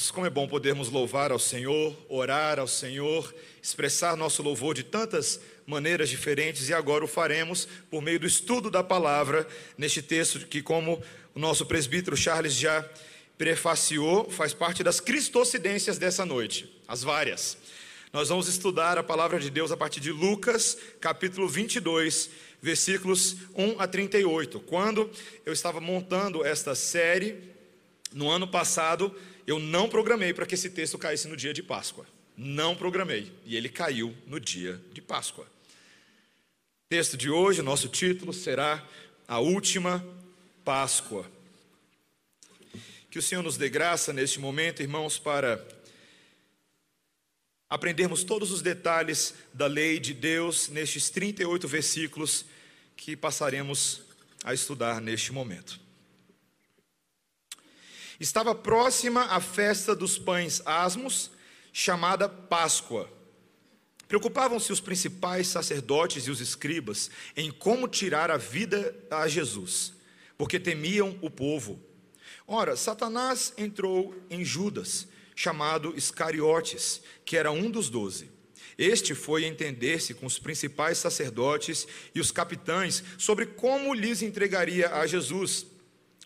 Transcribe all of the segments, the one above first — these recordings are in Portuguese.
irmãos, como é bom podermos louvar ao Senhor, orar ao Senhor, expressar nosso louvor de tantas maneiras diferentes e agora o faremos por meio do estudo da palavra neste texto que, como o nosso presbítero Charles já prefaciou, faz parte das cristocidências dessa noite, as várias. Nós vamos estudar a palavra de Deus a partir de Lucas, capítulo 22, versículos 1 a 38. Quando eu estava montando esta série, no ano passado, eu não programei para que esse texto caísse no dia de Páscoa. Não programei. E ele caiu no dia de Páscoa. Texto de hoje, nosso título será A Última Páscoa. Que o Senhor nos dê graça neste momento, irmãos, para aprendermos todos os detalhes da lei de Deus nestes 38 versículos que passaremos a estudar neste momento. Estava próxima a festa dos pães asmos, chamada Páscoa. Preocupavam-se os principais sacerdotes e os escribas em como tirar a vida a Jesus, porque temiam o povo. Ora, Satanás entrou em Judas, chamado Iscariotes, que era um dos doze. Este foi entender-se com os principais sacerdotes e os capitães sobre como lhes entregaria a Jesus.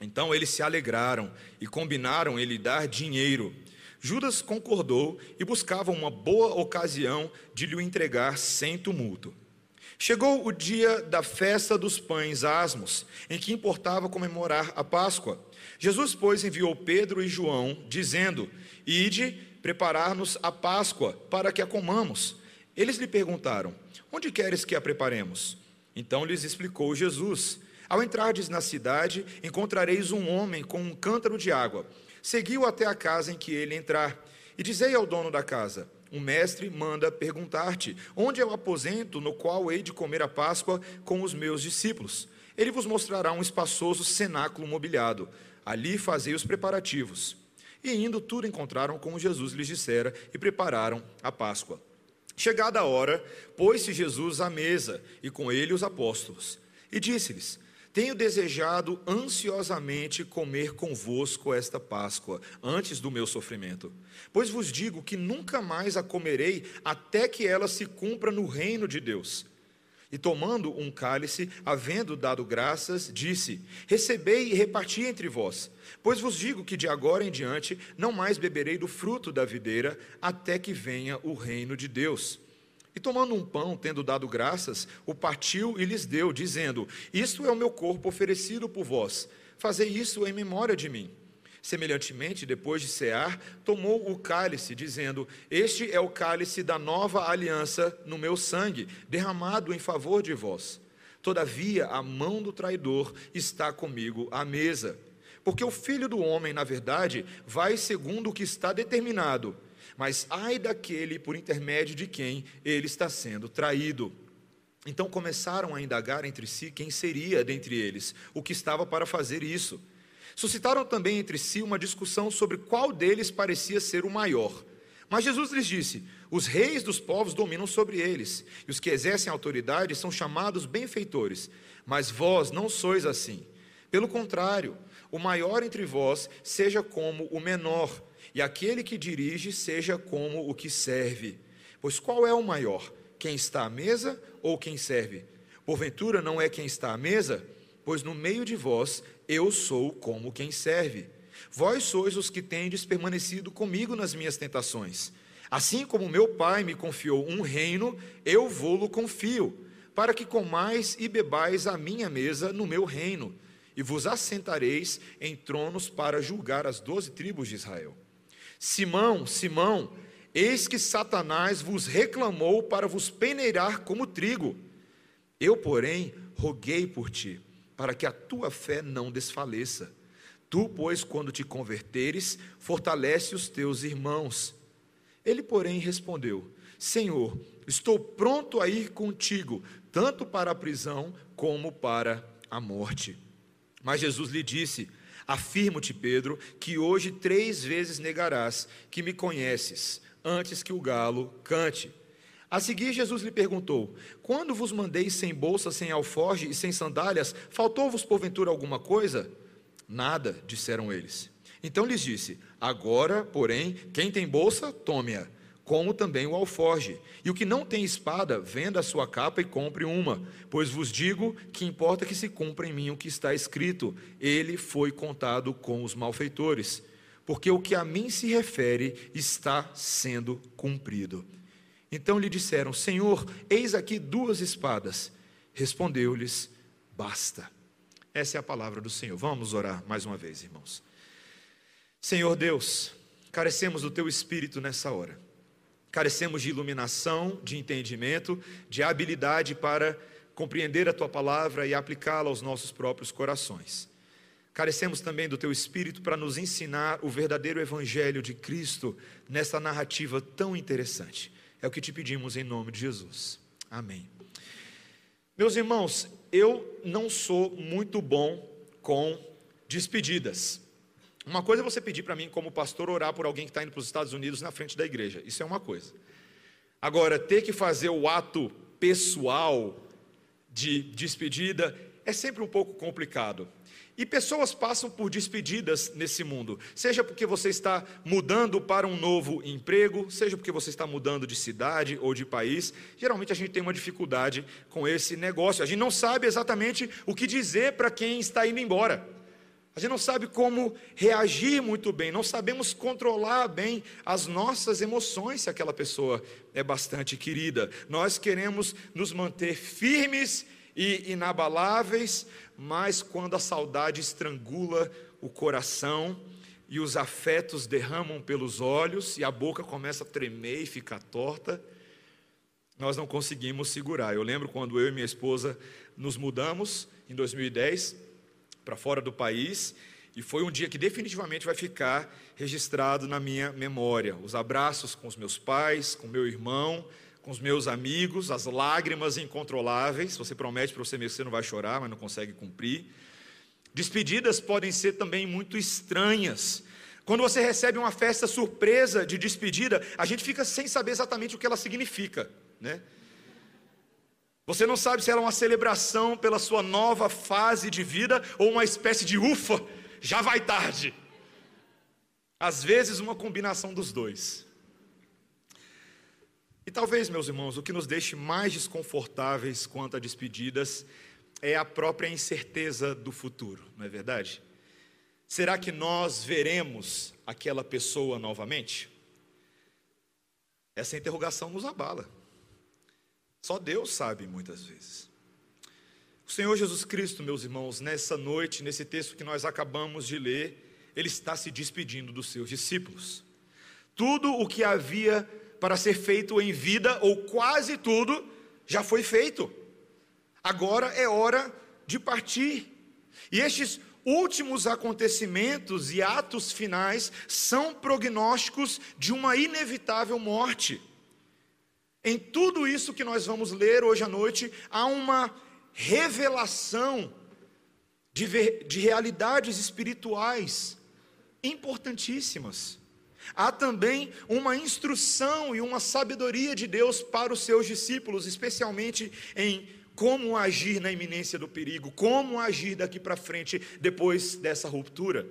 Então eles se alegraram e combinaram em lhe dar dinheiro. Judas concordou e buscava uma boa ocasião de lhe entregar sem tumulto. Chegou o dia da festa dos pães asmos, em que importava comemorar a Páscoa. Jesus, pois, enviou Pedro e João, dizendo: Ide preparar-nos a Páscoa, para que a comamos. Eles lhe perguntaram: Onde queres que a preparemos? Então lhes explicou Jesus: Ao entrardes na cidade, encontrareis um homem com um cântaro de água. Seguiu até a casa em que ele entrar, e dizei ao dono da casa: O mestre manda perguntar-te: Onde é o aposento no qual hei de comer a Páscoa com os meus discípulos? Ele vos mostrará um espaçoso cenáculo mobiliado. Ali fazei os preparativos. E indo, tudo encontraram como Jesus lhes dissera e prepararam a Páscoa. Chegada a hora, pôs-se Jesus à mesa e com ele os apóstolos. E disse-lhes: Tenho desejado ansiosamente comer convosco esta Páscoa, antes do meu sofrimento. Pois vos digo que nunca mais a comerei até que ela se cumpra no reino de Deus. E tomando um cálice, havendo dado graças, disse: Recebei e reparti entre vós. Pois vos digo que de agora em diante não mais beberei do fruto da videira, até que venha o reino de Deus. E tomando um pão, tendo dado graças, o partiu e lhes deu, dizendo: Isto é o meu corpo oferecido por vós. Fazei isso em memória de mim. Semelhantemente, depois de cear, tomou o cálice, dizendo: Este é o cálice da nova aliança no meu sangue, derramado em favor de vós. Todavia, a mão do traidor está comigo à mesa. Porque o filho do homem, na verdade, vai segundo o que está determinado, mas ai daquele por intermédio de quem ele está sendo traído. Então começaram a indagar entre si quem seria dentre eles o que estava para fazer isso. Suscitaram também entre si uma discussão sobre qual deles parecia ser o maior. Mas Jesus lhes disse: Os reis dos povos dominam sobre eles, e os que exercem autoridade são chamados benfeitores, mas vós não sois assim. Pelo contrário, o maior entre vós seja como o menor, e aquele que dirige seja como o que serve. Pois qual é o maior? Quem está à mesa ou quem serve? Porventura não é quem está à mesa? Pois no meio de vós eu sou como quem serve. Vós sois os que tendes permanecido comigo nas minhas tentações. Assim como meu Pai me confiou um reino, eu vou-lo confio, para que comais e bebais a minha mesa no meu reino, e vos assentareis em tronos para julgar as doze tribos de Israel. Simão, Simão, eis que Satanás vos reclamou para vos peneirar como trigo. Eu, porém, roguei por ti para que a tua fé não desfaleça. Tu, pois, quando te converteres, fortalece os teus irmãos. Ele, porém, respondeu: Senhor, estou pronto a ir contigo, tanto para a prisão como para a morte. Mas Jesus lhe disse: Afirmo-te, Pedro, que hoje três vezes negarás que me conheces, antes que o galo cante. A seguir, Jesus lhe perguntou: Quando vos mandei sem bolsa, sem alforge e sem sandálias, faltou-vos porventura alguma coisa? Nada, disseram eles. Então lhes disse: Agora, porém, quem tem bolsa, tome-a, como também o alforge. E o que não tem espada, venda a sua capa e compre uma. Pois vos digo que importa que se cumpra em mim o que está escrito: Ele foi contado com os malfeitores. Porque o que a mim se refere está sendo cumprido. Então lhe disseram: Senhor, eis aqui duas espadas. Respondeu-lhes: Basta. Essa é a palavra do Senhor. Vamos orar mais uma vez, irmãos. Senhor Deus, carecemos do teu espírito nessa hora. Carecemos de iluminação, de entendimento, de habilidade para compreender a tua palavra e aplicá-la aos nossos próprios corações. Carecemos também do teu espírito para nos ensinar o verdadeiro evangelho de Cristo nessa narrativa tão interessante. É o que te pedimos em nome de Jesus. Amém. Meus irmãos, eu não sou muito bom com despedidas. Uma coisa é você pedir para mim, como pastor, orar por alguém que está indo para os Estados Unidos na frente da igreja. Isso é uma coisa. Agora, ter que fazer o ato pessoal de despedida é sempre um pouco complicado. E pessoas passam por despedidas nesse mundo, seja porque você está mudando para um novo emprego, seja porque você está mudando de cidade ou de país. Geralmente a gente tem uma dificuldade com esse negócio. A gente não sabe exatamente o que dizer para quem está indo embora. A gente não sabe como reagir muito bem, não sabemos controlar bem as nossas emoções se aquela pessoa é bastante querida. Nós queremos nos manter firmes e inabaláveis, mas quando a saudade estrangula o coração e os afetos derramam pelos olhos e a boca começa a tremer e ficar torta, nós não conseguimos segurar. Eu lembro quando eu e minha esposa nos mudamos em 2010 para fora do país, e foi um dia que definitivamente vai ficar registrado na minha memória. Os abraços com os meus pais, com meu irmão, com os meus amigos, as lágrimas incontroláveis. Você promete para você mesmo que você não vai chorar, mas não consegue cumprir. Despedidas podem ser também muito estranhas. Quando você recebe uma festa surpresa de despedida, a gente fica sem saber exatamente o que ela significa, né? Você não sabe se ela é uma celebração pela sua nova fase de vida ou uma espécie de ufa, já vai tarde. Às vezes, uma combinação dos dois. E talvez, meus irmãos, o que nos deixe mais desconfortáveis quanto a despedidas é a própria incerteza do futuro, não é verdade? Será que nós veremos aquela pessoa novamente? Essa interrogação nos abala. Só Deus sabe muitas vezes. O Senhor Jesus Cristo, meus irmãos, nessa noite, nesse texto que nós acabamos de ler, ele está se despedindo dos seus discípulos. Tudo o que havia para ser feito em vida, ou quase tudo, já foi feito. Agora é hora de partir. E estes últimos acontecimentos e atos finais são prognósticos de uma inevitável morte. Em tudo isso que nós vamos ler hoje à noite, há uma revelação de, ver, de realidades espirituais importantíssimas. Há também uma instrução e uma sabedoria de Deus para os seus discípulos, especialmente em como agir na iminência do perigo, como agir daqui para frente depois dessa ruptura.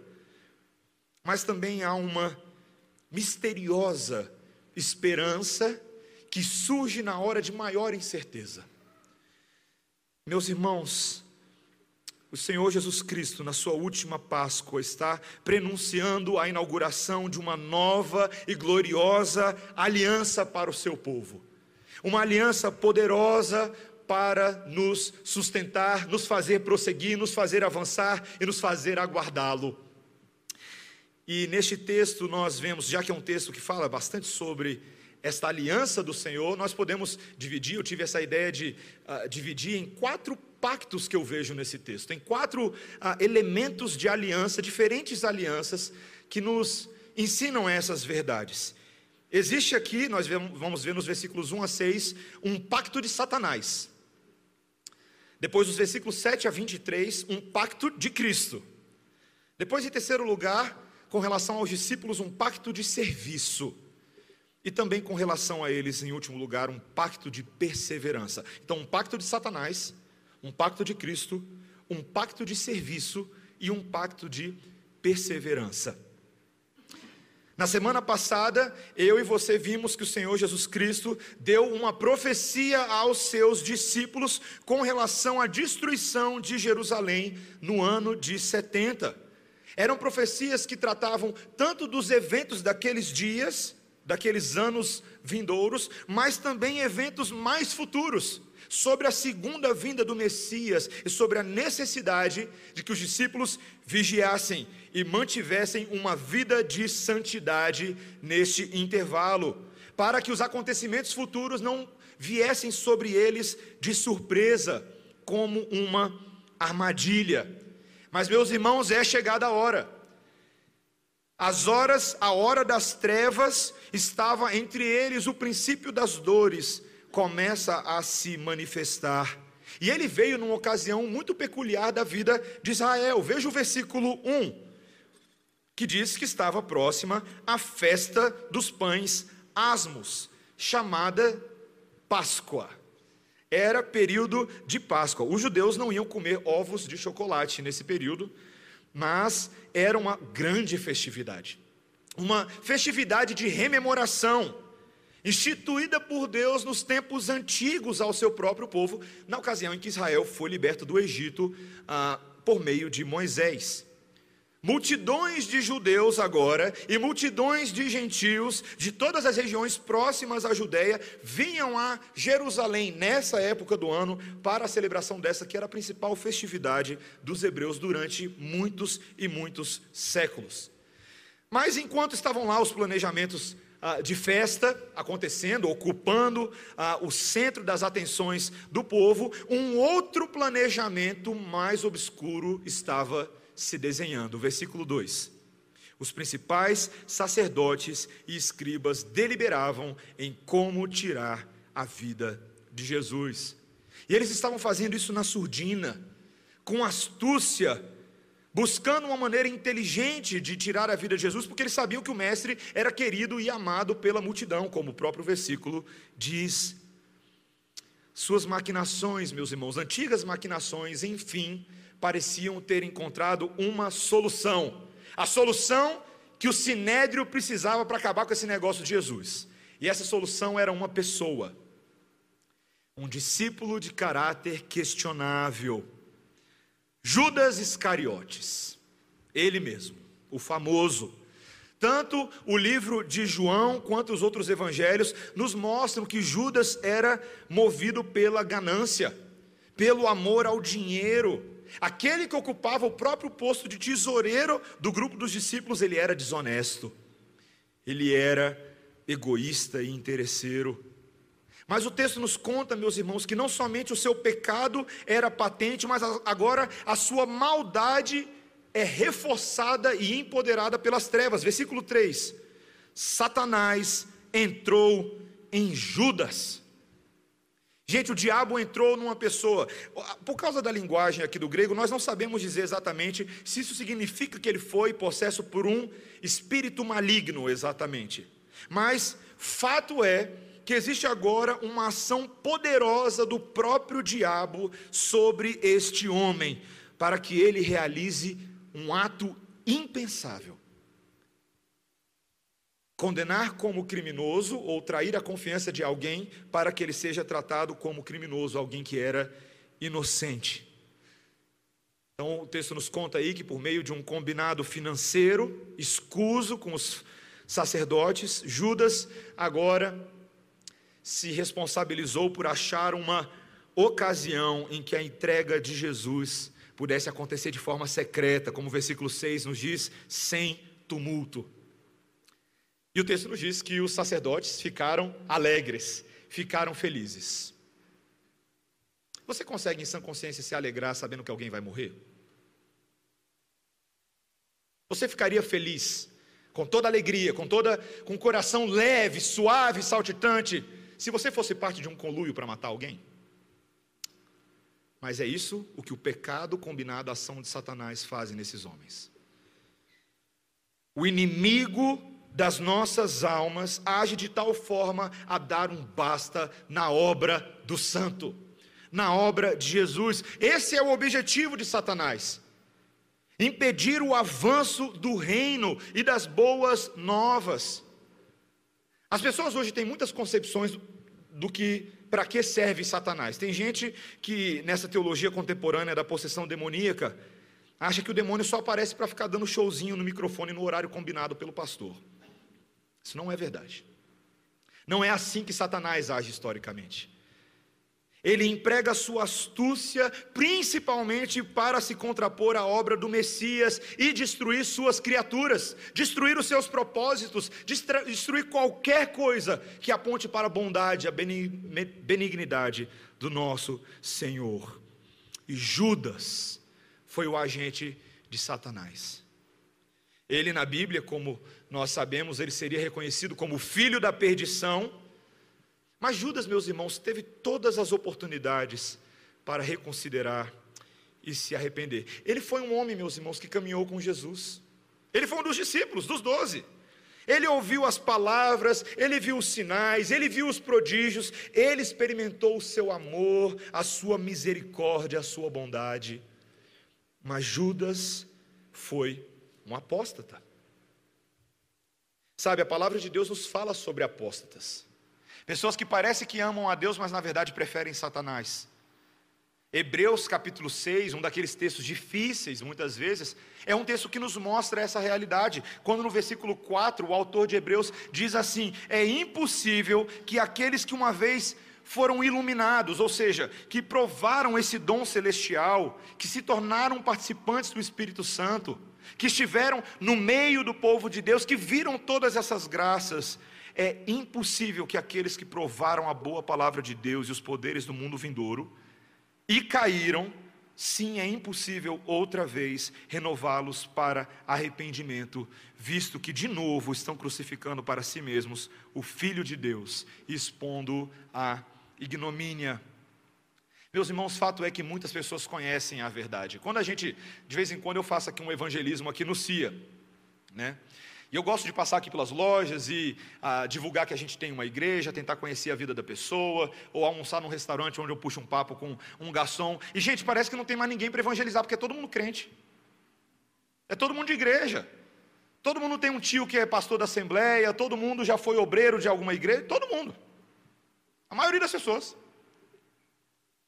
Mas também há uma misteriosa esperança que surge na hora de maior incerteza. Meus irmãos, o Senhor Jesus Cristo, na sua última Páscoa, está prenunciando a inauguração de uma nova e gloriosa aliança para o seu povo. Uma aliança poderosa para nos sustentar, nos fazer prosseguir, nos fazer avançar e nos fazer aguardá-lo. E neste texto nós vemos, já que é um texto que fala bastante sobre esta aliança do Senhor, nós podemos dividir. Eu tive essa ideia de uh, dividir em quatro pactos que eu vejo nesse texto, em quatro uh, elementos de aliança, diferentes alianças que nos ensinam essas verdades. Existe aqui, nós vamos ver nos versículos 1 a 6, um pacto de Satanás. Depois, dos versículos 7 a 23, um pacto de Cristo. Depois, em terceiro lugar, com relação aos discípulos, um pacto de serviço. E também com relação a eles, em último lugar, um pacto de perseverança. Então, um pacto de Satanás, um pacto de Cristo, um pacto de serviço e um pacto de perseverança. Na semana passada, eu e você vimos que o Senhor Jesus Cristo deu uma profecia aos seus discípulos com relação à destruição de Jerusalém no ano de 70. Eram profecias que tratavam tanto dos eventos daqueles dias, daqueles anos vindouros, mas também eventos mais futuros, sobre a segunda vinda do Messias e sobre a necessidade de que os discípulos vigiassem e mantivessem uma vida de santidade neste intervalo, para que os acontecimentos futuros não viessem sobre eles de surpresa, como uma armadilha. Mas, meus irmãos, é chegada a hora. As horas, a hora das trevas, estava entre eles o princípio das dores, começa a se manifestar. E ele veio numa ocasião muito peculiar da vida de Israel. Veja o versículo 1 que diz que estava próxima a festa dos pães asmos, chamada Páscoa. Era período de Páscoa. Os judeus não iam comer ovos de chocolate nesse período, mas era uma grande festividade. Uma festividade de rememoração, instituída por Deus nos tempos antigos ao seu próprio povo, na ocasião em que Israel foi liberto do Egito ah, por meio de Moisés. Multidões de judeus agora e multidões de gentios de todas as regiões próximas à Judéia vinham a Jerusalém nessa época do ano para a celebração dessa que era a principal festividade dos hebreus durante muitos e muitos séculos. Mas enquanto estavam lá os planejamentos ah, de festa acontecendo, ocupando ah, o centro das atenções do povo, um outro planejamento mais obscuro estava se desenhando. Versículo 2: Os principais sacerdotes e escribas deliberavam em como tirar a vida de Jesus. E eles estavam fazendo isso na surdina, com astúcia, buscando uma maneira inteligente de tirar a vida de Jesus, porque eles sabiam que o Mestre era querido e amado pela multidão, como o próprio versículo diz. Suas maquinações, meus irmãos, antigas maquinações, enfim, pareciam ter encontrado uma solução. A solução que o sinédrio precisava para acabar com esse negócio de Jesus. E essa solução era uma pessoa, um discípulo de caráter questionável, Judas Iscariotes, ele mesmo, o famoso. Tanto o livro de João quanto os outros evangelhos nos mostram que Judas era movido pela ganância, pelo amor ao dinheiro, Aquele que ocupava o próprio posto de tesoureiro do grupo dos discípulos, ele era desonesto, ele era egoísta e interesseiro. Mas o texto nos conta, meus irmãos, que não somente o seu pecado era patente, mas agora a sua maldade é reforçada e empoderada pelas trevas. Versículo 3: Satanás entrou em Judas Gente, o diabo entrou numa pessoa. Por causa da linguagem aqui do grego, nós não sabemos dizer exatamente se isso significa que ele foi possesso por um espírito maligno, exatamente. Mas fato é que existe agora uma ação poderosa do próprio diabo sobre este homem, para que ele realize um ato impensável condenar como criminoso ou trair a confiança de alguém para que ele seja tratado como criminoso, alguém que era inocente. Então o texto nos conta aí que por meio de um combinado financeiro, escuso com os sacerdotes, Judas agora se responsabilizou por achar uma ocasião em que a entrega de Jesus pudesse acontecer de forma secreta, como o versículo 6 nos diz, sem tumulto. E o texto nos diz que os sacerdotes ficaram alegres, ficaram felizes. Você consegue em sã consciência se alegrar sabendo que alguém vai morrer? Você ficaria feliz, com toda alegria, com toda com o coração leve, suave, saltitante, se você fosse parte de um conluio para matar alguém? Mas é isso o que o pecado combinado à ação de Satanás faz nesses homens. O inimigo das nossas almas age de tal forma a dar um basta na obra do santo, na obra de Jesus. Esse é o objetivo de Satanás. impedir o avanço do reino e das boas novas. As pessoas hoje têm muitas concepções do que para que serve Satanás. Tem gente que nessa teologia contemporânea da possessão demoníaca acha que o demônio só aparece para ficar dando showzinho no microfone no horário combinado pelo pastor. Isso não é verdade. Não é assim que Satanás age historicamente. Ele emprega sua astúcia principalmente para se contrapor à obra do Messias e destruir suas criaturas, destruir os seus propósitos, destruir qualquer coisa que aponte para a bondade, a benignidade do nosso Senhor. E Judas foi o agente de Satanás. Ele na Bíblia, como nós sabemos, ele seria reconhecido como filho da perdição mas Judas, meus irmãos, teve todas as oportunidades para reconsiderar e se arrepender. Ele foi um homem, meus irmãos, que caminhou com Jesus. Ele foi um dos discípulos, dos doze. Ele ouviu as palavras, ele viu os sinais, ele viu os prodígios, ele experimentou o seu amor, a sua misericórdia, a sua bondade. Mas Judas foi um apóstata. Sabe, a palavra de Deus nos fala sobre apóstatas. Pessoas que parecem que amam a Deus, mas na verdade preferem Satanás. Hebreus capítulo 6, um daqueles textos difíceis, muitas vezes, é um texto que nos mostra essa realidade. Quando no versículo 4, o autor de Hebreus diz assim: É impossível que aqueles que uma vez foram iluminados, ou seja, que provaram esse dom celestial, que se tornaram participantes do Espírito Santo, que estiveram no meio do povo de Deus, que viram todas essas graças, é impossível que aqueles que provaram a boa palavra de Deus e os poderes do mundo vindouro e caíram, sim, é impossível outra vez renová-los para arrependimento, visto que de novo estão crucificando para si mesmos o Filho de Deus, expondo a ignomínia. Meus irmãos, fato é que muitas pessoas conhecem a verdade. Quando a gente, de vez em quando, eu faço aqui um evangelismo aqui no CIA, né? E eu gosto de passar aqui pelas lojas e ah, divulgar que a gente tem uma igreja, tentar conhecer a vida da pessoa, ou almoçar num restaurante onde eu puxo um papo com um garçom. E, gente, parece que não tem mais ninguém para evangelizar, porque é todo mundo crente. É todo mundo de igreja. Todo mundo tem um tio que é pastor da assembleia, todo mundo já foi obreiro de alguma igreja, todo mundo. A maioria das pessoas.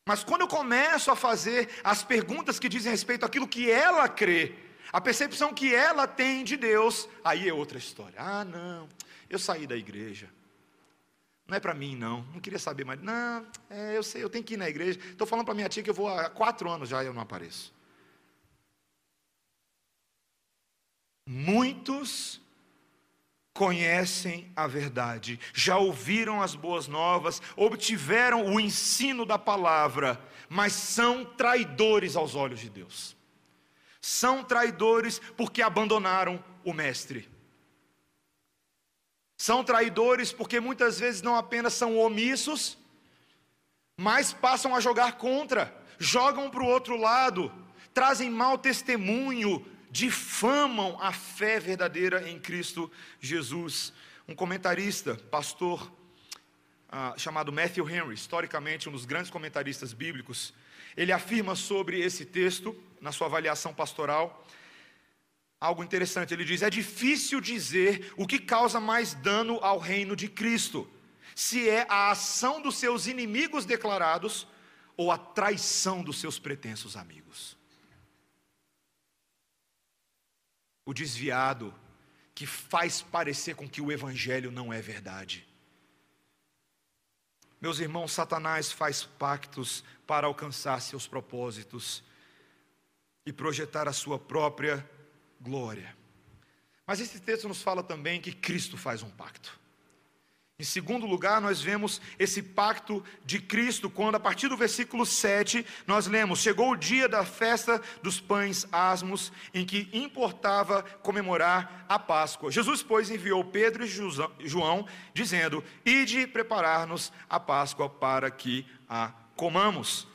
Mas quando eu começo a fazer as perguntas que dizem respeito àquilo que ela crê, a percepção que ela tem de Deus, aí é outra história. Ah, não, eu saí da igreja. Não é para mim, não. Não queria saber mais. Não, é, eu sei, eu tenho que ir na igreja. Estou falando para minha tia que eu vou há quatro anos já e eu não apareço. Muitos conhecem a verdade, já ouviram as boas novas, obtiveram o ensino da palavra, mas são traidores aos olhos de Deus são traidores porque abandonaram o Mestre. São traidores porque muitas vezes não apenas são omissos, mas passam a jogar contra, jogam para o outro lado, trazem mau testemunho, difamam a fé verdadeira em Cristo Jesus. Um comentarista, pastor, ah, chamado Matthew Henry, historicamente um dos grandes comentaristas bíblicos, ele afirma sobre esse texto, na sua avaliação pastoral, algo interessante. Ele diz: é difícil dizer o que causa mais dano ao reino de Cristo, se é a ação dos seus inimigos declarados ou a traição dos seus pretensos amigos. O desviado que faz parecer com que o evangelho não é verdade. Meus irmãos, Satanás faz pactos para alcançar seus propósitos e projetar a sua própria glória. Mas esse texto nos fala também que Cristo faz um pacto. Em segundo lugar, nós vemos esse pacto de Cristo, quando a partir do versículo 7, nós lemos: Chegou o dia da festa dos pães asmos, em que importava comemorar a Páscoa. Jesus, pois, enviou Pedro e João, dizendo: Ide preparar-nos a Páscoa para que a comamos.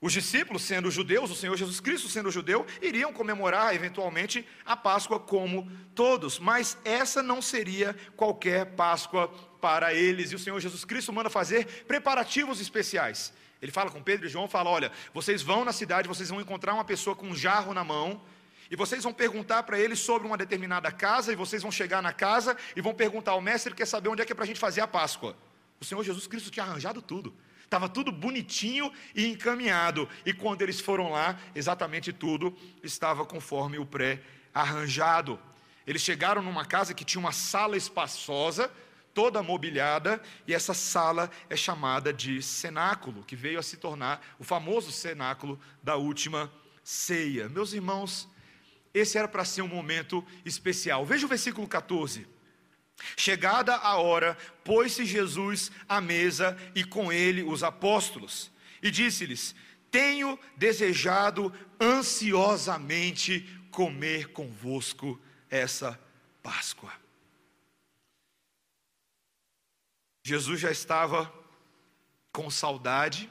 Os discípulos, sendo judeus, o Senhor Jesus Cristo sendo judeu, iriam comemorar eventualmente a Páscoa como todos, mas essa não seria qualquer Páscoa para eles, e o Senhor Jesus Cristo manda fazer preparativos especiais. Ele fala com Pedro e João, fala: "Olha, vocês vão na cidade, vocês vão encontrar uma pessoa com um jarro na mão, E vocês vão perguntar para ele sobre uma determinada casa, e vocês vão chegar na casa e vão perguntar ao mestre, quer saber onde é que é para a gente fazer a Páscoa. O Senhor Jesus Cristo tinha arranjado tudo. Estava tudo bonitinho e encaminhado. E quando eles foram lá, exatamente tudo estava conforme o pré-arranjado. Eles chegaram numa casa que tinha uma sala espaçosa, toda mobiliada, e essa sala é chamada de cenáculo, que veio a se tornar o famoso cenáculo da última ceia. Meus irmãos, esse era para ser um momento especial. Veja o versículo 14. Chegada a hora, pôs-se Jesus à mesa e com ele os apóstolos, e disse-lhes: Tenho desejado ansiosamente comer convosco essa Páscoa. Jesus já estava com saudade,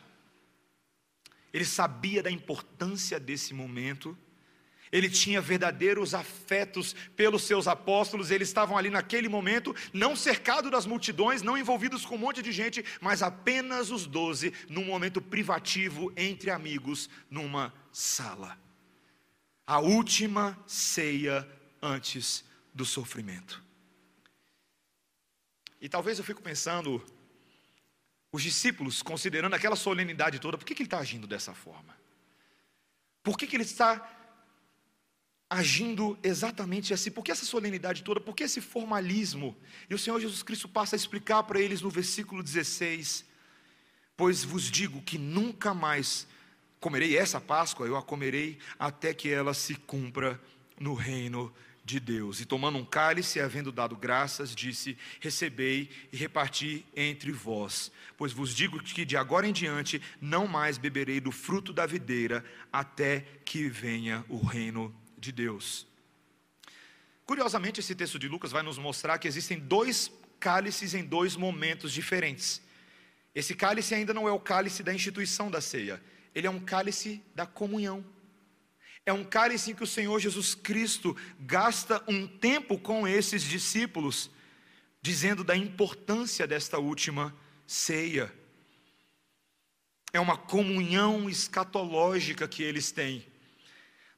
ele sabia da importância desse momento, ele tinha verdadeiros afetos pelos seus apóstolos, eles estavam ali naquele momento, não cercado das multidões, não envolvidos com um monte de gente, mas apenas os doze, num momento privativo entre amigos, numa sala. A última ceia antes do sofrimento. E talvez eu fico pensando, os discípulos, considerando aquela solenidade toda, por que, que ele está agindo dessa forma? Por que, que ele está agindo exatamente assim. Por que essa solenidade toda? Por que esse formalismo? E o Senhor Jesus Cristo passa a explicar para eles no versículo 16: Pois vos digo que nunca mais comerei essa Páscoa, eu a comerei até que ela se cumpra no reino de Deus. E tomando um cálice, havendo dado graças, disse: Recebei e reparti entre vós. Pois vos digo que de agora em diante não mais beberei do fruto da videira, até que venha o reino de Deus. Curiosamente, esse texto de Lucas vai nos mostrar que existem dois cálices em dois momentos diferentes. Esse cálice ainda não é o cálice da instituição da ceia, ele é um cálice da comunhão. É um cálice em que o Senhor Jesus Cristo gasta um tempo com esses discípulos, dizendo da importância desta última ceia. É uma comunhão escatológica que eles têm.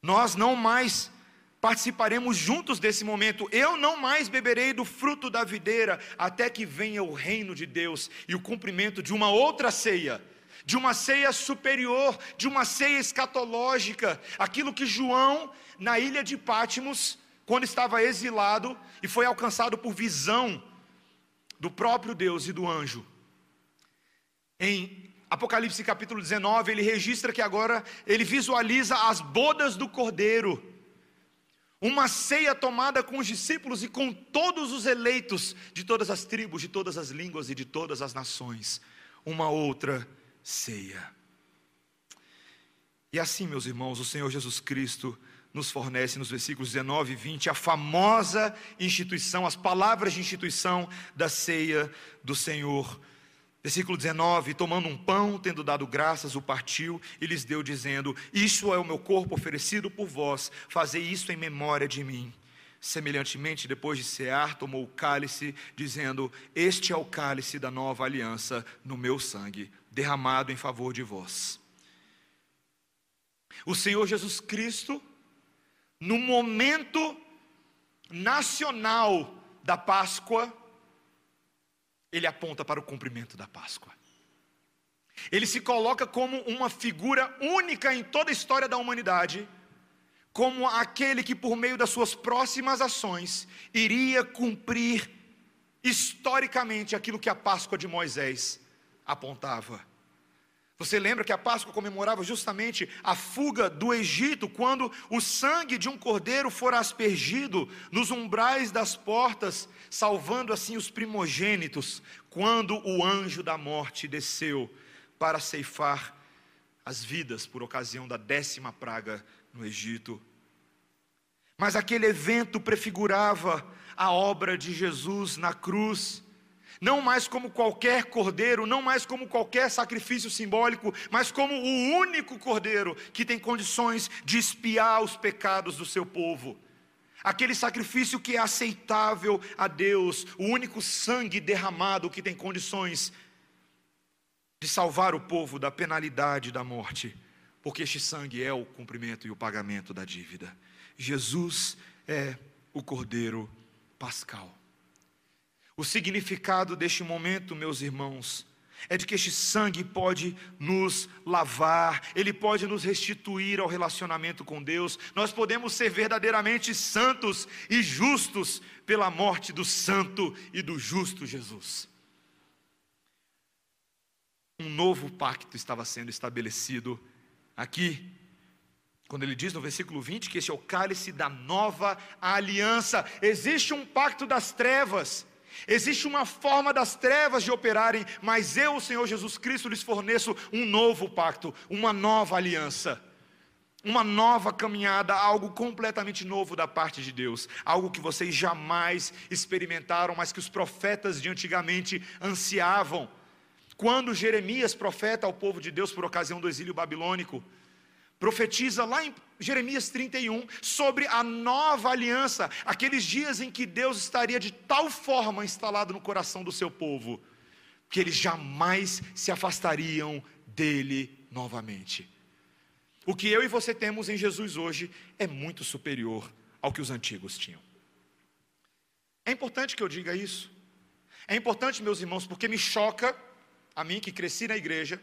Nós não mais participaremos juntos desse momento. Eu não mais beberei do fruto da videira até que venha o reino de Deus e o cumprimento de uma outra ceia, de uma ceia superior, de uma ceia escatológica, aquilo que João, na ilha de Pátimos, quando estava exilado e foi alcançado por visão do próprio Deus e do anjo. Em Apocalipse capítulo 19, ele registra que agora ele visualiza as bodas do cordeiro, uma ceia tomada com os discípulos e com todos os eleitos de todas as tribos, de todas as línguas e de todas as nações, uma outra ceia. E assim, meus irmãos, o Senhor Jesus Cristo nos fornece nos versículos 19 e 20 a famosa instituição, as palavras de instituição da ceia do Senhor Versículo 19: Tomando um pão, tendo dado graças, o partiu e lhes deu, dizendo: Isto é o meu corpo oferecido por vós, fazei isto em memória de mim. Semelhantemente, depois de cear, tomou o cálice, dizendo: Este é o cálice da nova aliança no meu sangue, derramado em favor de vós. O Senhor Jesus Cristo, no momento nacional da Páscoa, ele aponta para o cumprimento da Páscoa. Ele se coloca como uma figura única em toda a história da humanidade, como aquele que, por meio das suas próximas ações, iria cumprir historicamente aquilo que a Páscoa de Moisés apontava. Você lembra que a Páscoa comemorava justamente a fuga do Egito, quando o sangue de um cordeiro fora aspergido nos umbrais das portas, salvando assim os primogênitos, quando o anjo da morte desceu para ceifar as vidas por ocasião da décima praga no Egito. Mas aquele evento prefigurava a obra de Jesus na cruz não mais como qualquer cordeiro, não mais como qualquer sacrifício simbólico, mas como o único cordeiro que tem condições de espiar os pecados do seu povo. Aquele sacrifício que é aceitável a Deus, o único sangue derramado que tem condições de salvar o povo da penalidade da morte, porque este sangue é o cumprimento e o pagamento da dívida. Jesus é o Cordeiro Pascal. O significado deste momento, meus irmãos, é de que este sangue pode nos lavar, ele pode nos restituir ao relacionamento com Deus. Nós podemos ser verdadeiramente santos e justos pela morte do santo e do justo Jesus. Um novo pacto estava sendo estabelecido aqui, quando ele diz no versículo 20 que esse é o cálice da nova aliança. Existe um pacto das trevas Existe uma forma das trevas de operarem, mas eu, o Senhor Jesus Cristo, lhes forneço um novo pacto, uma nova aliança, uma nova caminhada, algo completamente novo da parte de Deus, algo que vocês jamais experimentaram, mas que os profetas de antigamente ansiavam. Quando Jeremias, profeta ao povo de Deus por ocasião do exílio babilônico, profetiza lá em Jeremias 31 sobre a nova aliança, aqueles dias em que Deus estaria de tal forma instalado no coração do seu povo, que eles jamais se afastariam dele novamente. O que eu e você temos em Jesus hoje é muito superior ao que os antigos tinham. É importante que eu diga isso. É importante, meus irmãos, porque me choca, a mim que cresci na igreja,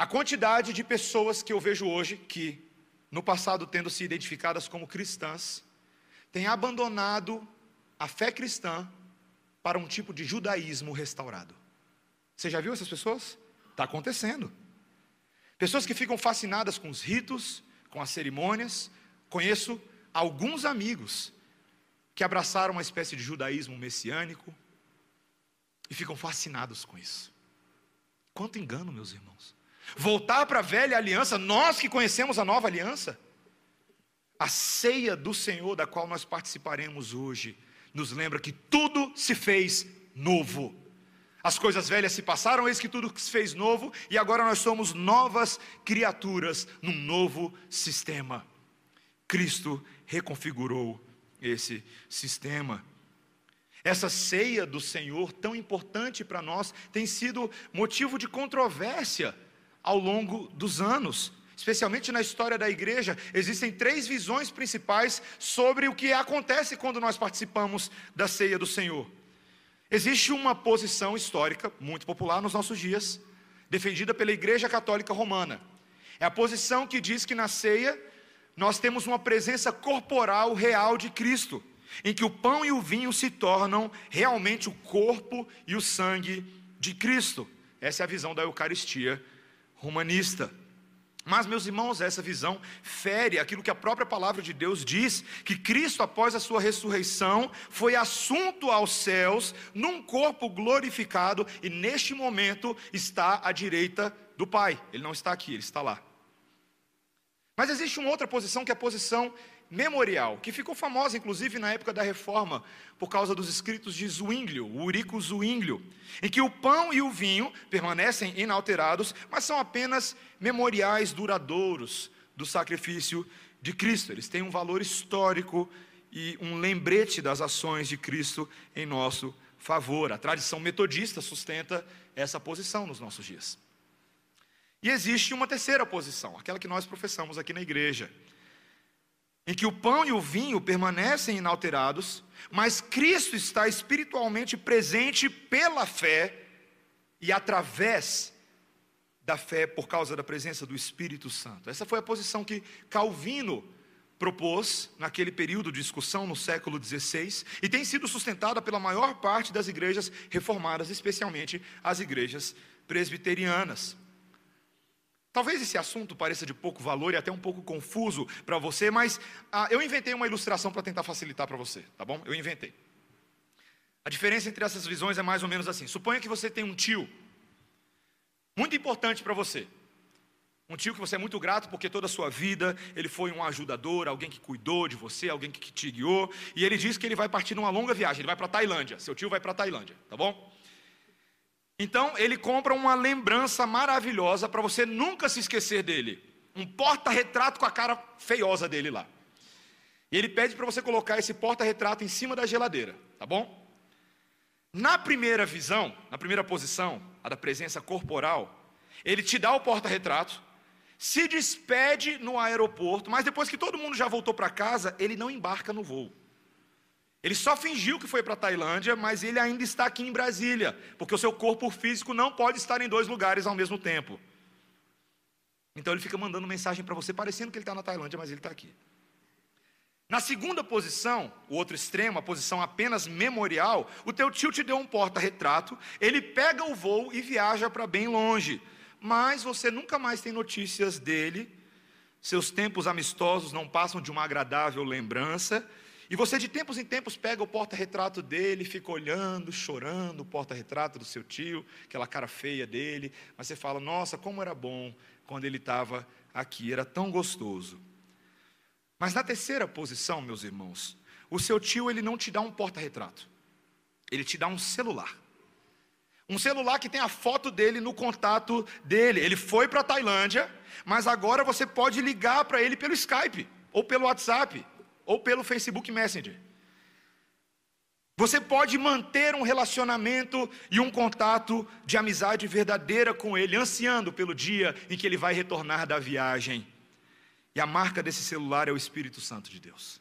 a quantidade de pessoas que eu vejo hoje que, no passado tendo se identificadas como cristãs, têm abandonado a fé cristã para um tipo de judaísmo restaurado. Você já viu essas pessoas? Está acontecendo. Pessoas que ficam fascinadas com os ritos, com as cerimônias. Conheço alguns amigos que abraçaram uma espécie de judaísmo messiânico e ficam fascinados com isso. Quanto engano, meus irmãos voltar para a velha aliança, nós que conhecemos a nova aliança. A ceia do Senhor, da qual nós participaremos hoje, nos lembra que tudo se fez novo. As coisas velhas se passaram, eis que tudo se fez novo, e agora nós somos novas criaturas num novo sistema. Cristo reconfigurou esse sistema. Essa ceia do Senhor, tão importante para nós, tem sido motivo de controvérsia ao longo dos anos. Especialmente na história da igreja, existem três visões principais sobre o que acontece quando nós participamos da ceia do Senhor. Existe uma posição histórica muito popular nos nossos dias, defendida pela Igreja Católica Romana. É a posição que diz que na ceia nós temos uma presença corporal real de Cristo, em que o pão e o vinho se tornam realmente o corpo e o sangue de Cristo. Essa é a visão da Eucaristia humanista. Mas, meus irmãos, essa visão fere aquilo que a própria palavra de Deus diz: que Cristo, após a sua ressurreição, foi assunto aos céus num corpo glorificado e neste momento está à direita do Pai. Ele não está aqui, ele está lá. Mas existe uma outra posição que é a posição memorial, que ficou famosa inclusive na época da reforma, por causa dos escritos de Zwinglio, Urico Zwinglio, em que o pão e o vinho permanecem inalterados, mas são apenas memoriais duradouros do sacrifício de Cristo. Eles têm um valor histórico e um lembrete das ações de Cristo em nosso favor. A tradição metodista sustenta essa posição nos nossos dias. E existe uma terceira posição, aquela que nós professamos aqui na igreja, em que o pão e o vinho permanecem inalterados, mas Cristo está espiritualmente presente pela fé e através da fé por causa da presença do Espírito Santo. Essa foi a posição que Calvino propôs naquele período de discussão no século XVI e tem sido sustentada pela maior parte das igrejas reformadas, especialmente as igrejas presbiterianas. Talvez esse assunto pareça de pouco valor e até um pouco confuso para você, mas ah, eu inventei uma ilustração para tentar facilitar para você, tá bom? Eu inventei. A diferença entre essas visões é mais ou menos assim: suponha que você tem um tio, muito importante para você. Um tio que você é muito grato porque toda a sua vida ele foi um ajudador, alguém que cuidou de você, alguém que te guiou. E ele diz que ele vai partir numa longa viagem, ele vai para a Tailândia. Seu tio vai para a Tailândia, tá bom? Então ele compra uma lembrança maravilhosa para você nunca se esquecer dele. Um porta-retrato com a cara feiosa dele lá. E ele pede para você colocar esse porta-retrato em cima da geladeira, tá bom? Na primeira visão, na primeira posição, a da presença corporal, ele te dá o porta-retrato, se despede no aeroporto, mas depois que todo mundo já voltou para casa, ele não embarca no voo. Ele só fingiu que foi para a Tailândia, mas ele ainda está aqui em Brasília, porque o seu corpo físico não pode estar em dois lugares ao mesmo tempo. Então ele fica mandando mensagem para você, parecendo que ele está na Tailândia, mas ele está aqui. Na segunda posição, o outro extremo, a posição apenas memorial, o teu tio te deu um porta-retrato, ele pega o voo e viaja para bem longe, mas você nunca mais tem notícias dele, seus tempos amistosos não passam de uma agradável lembrança, e você de tempos em tempos pega o porta-retrato dele, fica olhando, chorando o porta-retrato do seu tio, aquela cara feia dele, mas você fala: "Nossa, como era bom quando ele estava aqui, era tão gostoso". Mas na terceira posição, meus irmãos, o seu tio ele não te dá um porta-retrato. Ele te dá um celular. Um celular que tem a foto dele no contato dele. Ele foi para a Tailândia, mas agora você pode ligar para ele pelo Skype, ou pelo WhatsApp, ou pelo Facebook Messenger. Você pode manter um relacionamento e um contato de amizade verdadeira com ele, ansiando pelo dia em que ele vai retornar da viagem. E a marca desse celular é o Espírito Santo de Deus.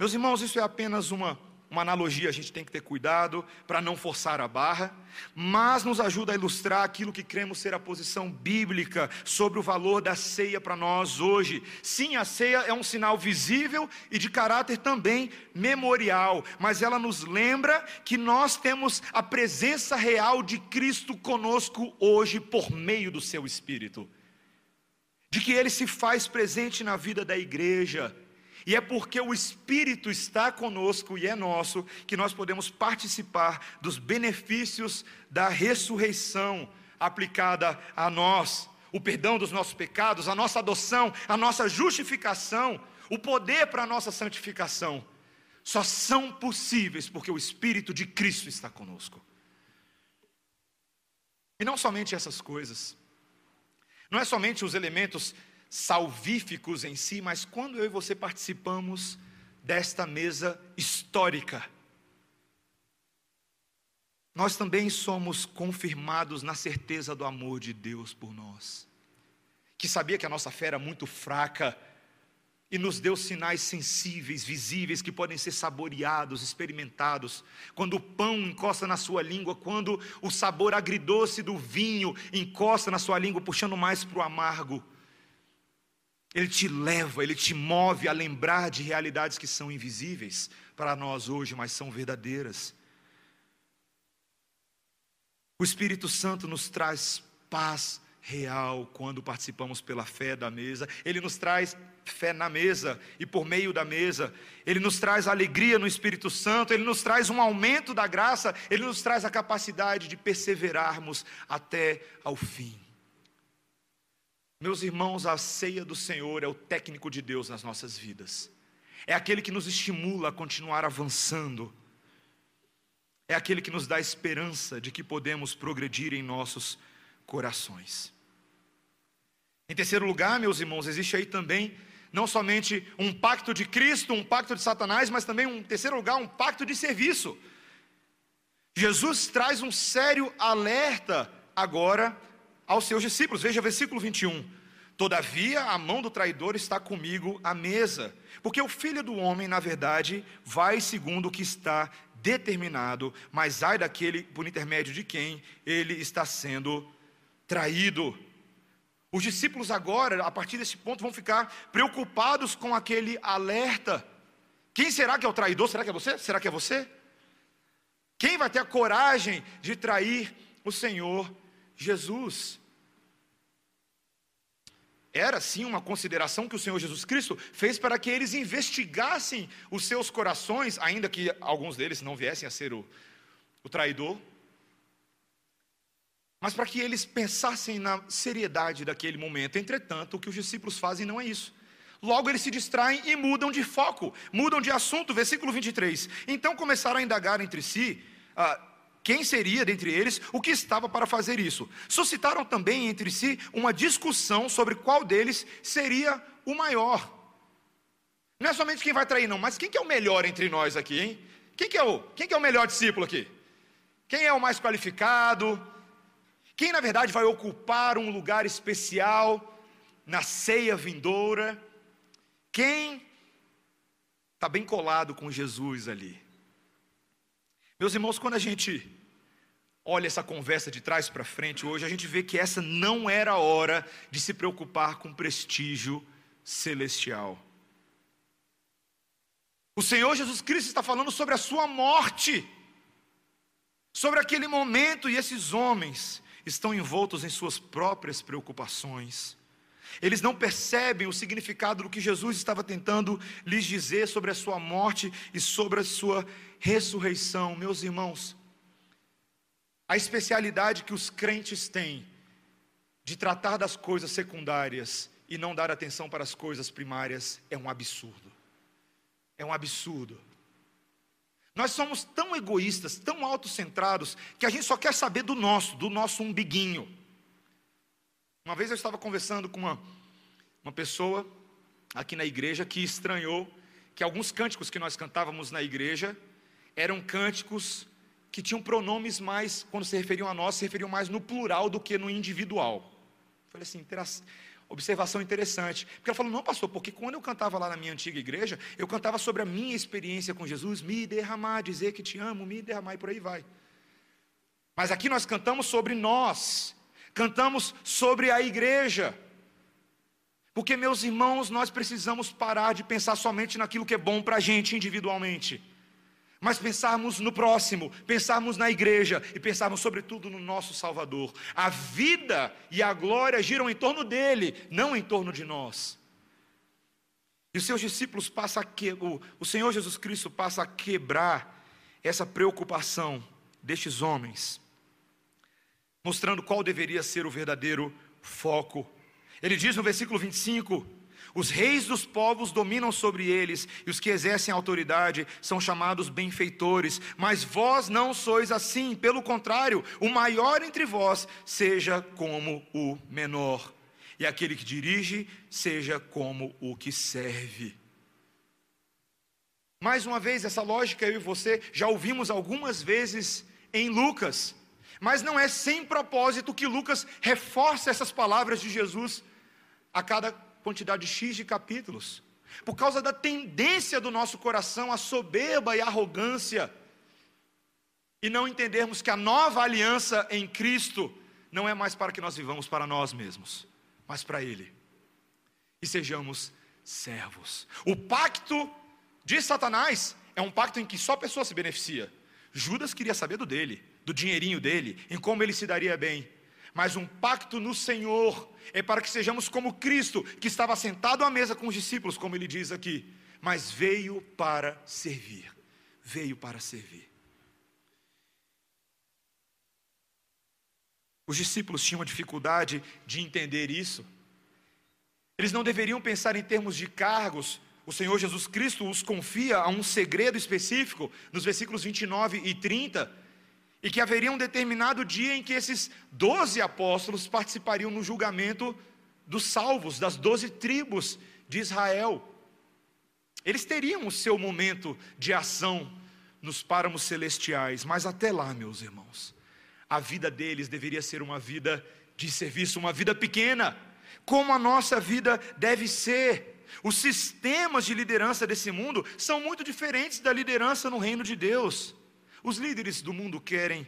Meus irmãos, isso é apenas uma, uma analogia, a gente tem que ter cuidado para não forçar a barra, mas nos ajuda a ilustrar aquilo que cremos ser a posição bíblica sobre o valor da ceia para nós hoje. Sim, a ceia é um sinal visível e de caráter também memorial, mas ela nos lembra que nós temos a presença real de Cristo conosco hoje por meio do seu Espírito de que ele se faz presente na vida da igreja. E é porque o Espírito está conosco e é nosso que nós podemos participar dos benefícios da ressurreição aplicada a nós, o perdão dos nossos pecados, a nossa adoção, a nossa justificação, o poder para a nossa santificação. Só são possíveis porque o Espírito de Cristo está conosco. E não somente essas coisas, não é somente os elementos salvíficos em si, mas quando eu e você participamos desta mesa histórica, nós também somos confirmados na certeza do amor de Deus por nós, que sabia que a nossa fé era muito fraca, e nos deu sinais sensíveis, visíveis, que podem ser saboreados, experimentados. Quando o pão encosta na sua língua, quando o sabor agridoce do vinho encosta na sua língua, puxando mais para o amargo. Ele te leva, ele te move a lembrar de realidades que são invisíveis para nós hoje, mas são verdadeiras. O Espírito Santo nos traz paz real quando participamos pela fé da mesa. Ele nos traz fé na mesa e por meio da mesa. Ele nos traz alegria no Espírito Santo, ele nos traz um aumento da graça, ele nos traz a capacidade de perseverarmos até ao fim. Meus irmãos, a ceia do Senhor é o técnico de Deus nas nossas vidas. É aquele que nos estimula a continuar avançando. É aquele que nos dá esperança de que podemos progredir em nossos corações. Em terceiro lugar, meus irmãos, existe aí também não somente um pacto de Cristo, um pacto de Satanás, mas também, um terceiro lugar, um pacto de serviço. Jesus traz um sério alerta agora aos seus discípulos. Veja versículo 21. Todavia, a mão do traidor está comigo à mesa, porque o filho do homem, na verdade, vai segundo o que está determinado, mas ai daquele por intermédio de quem ele está sendo traído. Os discípulos agora, a partir desse ponto, vão ficar preocupados com aquele alerta. Quem será que é o traidor? Será que é você? Será que é você? Quem vai ter a coragem de trair o Senhor Jesus? Era sim uma consideração que o Senhor Jesus Cristo fez para que eles investigassem os seus corações, ainda que alguns deles não viessem a ser o, o traidor, mas para que eles pensassem na seriedade daquele momento. Entretanto, o que os discípulos fazem não é isso. Logo eles se distraem e mudam de foco, mudam de assunto. Versículo 23. Então começaram a indagar entre si ah, quem seria dentre eles o que estava para fazer isso. Suscitaram também entre si uma discussão sobre qual deles seria o maior. Não é somente quem vai trair, não, mas quem que é o melhor entre nós aqui, hein? Quem que é o, quem que é o melhor discípulo aqui? Quem é o mais qualificado? Quem na verdade vai ocupar um lugar especial na ceia vindoura? Quem está bem colado com Jesus ali? Meus irmãos, quando a gente olha essa conversa de trás para frente hoje, a gente vê que essa não era a hora de se preocupar com prestígio celestial. O Senhor Jesus Cristo está falando sobre a sua morte, sobre aquele momento, e esses homens estão envoltos em suas próprias preocupações. Eles não percebem o significado do que Jesus estava tentando lhes dizer sobre a sua morte e sobre a sua ressurreição. Meus irmãos, a especialidade que os crentes têm de tratar das coisas secundárias e não dar atenção para as coisas primárias é um absurdo. É um absurdo. Nós somos tão egoístas, tão autocentrados, que a gente só quer saber do nosso, do nosso umbiguinho. Uma vez eu estava conversando com uma, uma pessoa aqui na igreja que estranhou que alguns cânticos que nós cantávamos na igreja eram cânticos que tinham pronomes mais, quando se referiam a nós, se referiam mais no plural do que no individual. Falei assim, observação interessante. Porque ela falou, não, pastor, porque quando eu cantava lá na minha antiga igreja, eu cantava sobre a minha experiência com Jesus, me derramar, dizer que te amo, me derramar e por aí vai. Mas aqui nós cantamos sobre nós, cantamos sobre a igreja. Porque, meus irmãos, nós precisamos parar de pensar somente naquilo que é bom para a gente individualmente mas pensarmos no próximo, pensarmos na igreja e pensarmos sobretudo no nosso Salvador. A vida e a glória giram em torno dele, não em torno de nós. E os seus discípulos passam a que, o, o Senhor Jesus Cristo passa a quebrar essa preocupação destes homens, mostrando qual deveria ser o verdadeiro foco. Ele diz no versículo 25: os reis dos povos dominam sobre eles, e os que exercem autoridade são chamados benfeitores. Mas vós não sois assim, pelo contrário, o maior entre vós seja como o menor, e aquele que dirige seja como o que serve. Mais uma vez, essa lógica eu e você já ouvimos algumas vezes em Lucas, mas não é sem propósito que Lucas reforça essas palavras de Jesus a cada quantidade X de capítulos, por causa da tendência do nosso coração à soberba e arrogância, e não entendermos que a nova aliança em Cristo não é mais para que nós vivamos para nós mesmos, mas para Ele, e sejamos servos. O pacto de Satanás é um pacto em que só a pessoa se beneficia. Judas queria saber do dele, do dinheirinho dele, em como ele se daria bem mas um pacto no Senhor é para que sejamos como Cristo, que estava sentado à mesa com os discípulos, como ele diz aqui, mas veio para servir. Veio para servir. Os discípulos tinham dificuldade de entender isso. Eles não deveriam pensar em termos de cargos. O Senhor Jesus Cristo os confia a um segredo específico, nos versículos 29 e 30 e que haveria um determinado dia em que esses doze apóstolos participariam no julgamento dos salvos, das doze tribos de Israel. Eles teriam o seu momento de ação nos páramos celestiais, mas até lá, meus irmãos, a vida deles deveria ser uma vida de serviço, uma vida pequena, como a nossa vida deve ser. Os sistemas de liderança desse mundo são muito diferentes da liderança no reino de Deus. Os líderes do mundo querem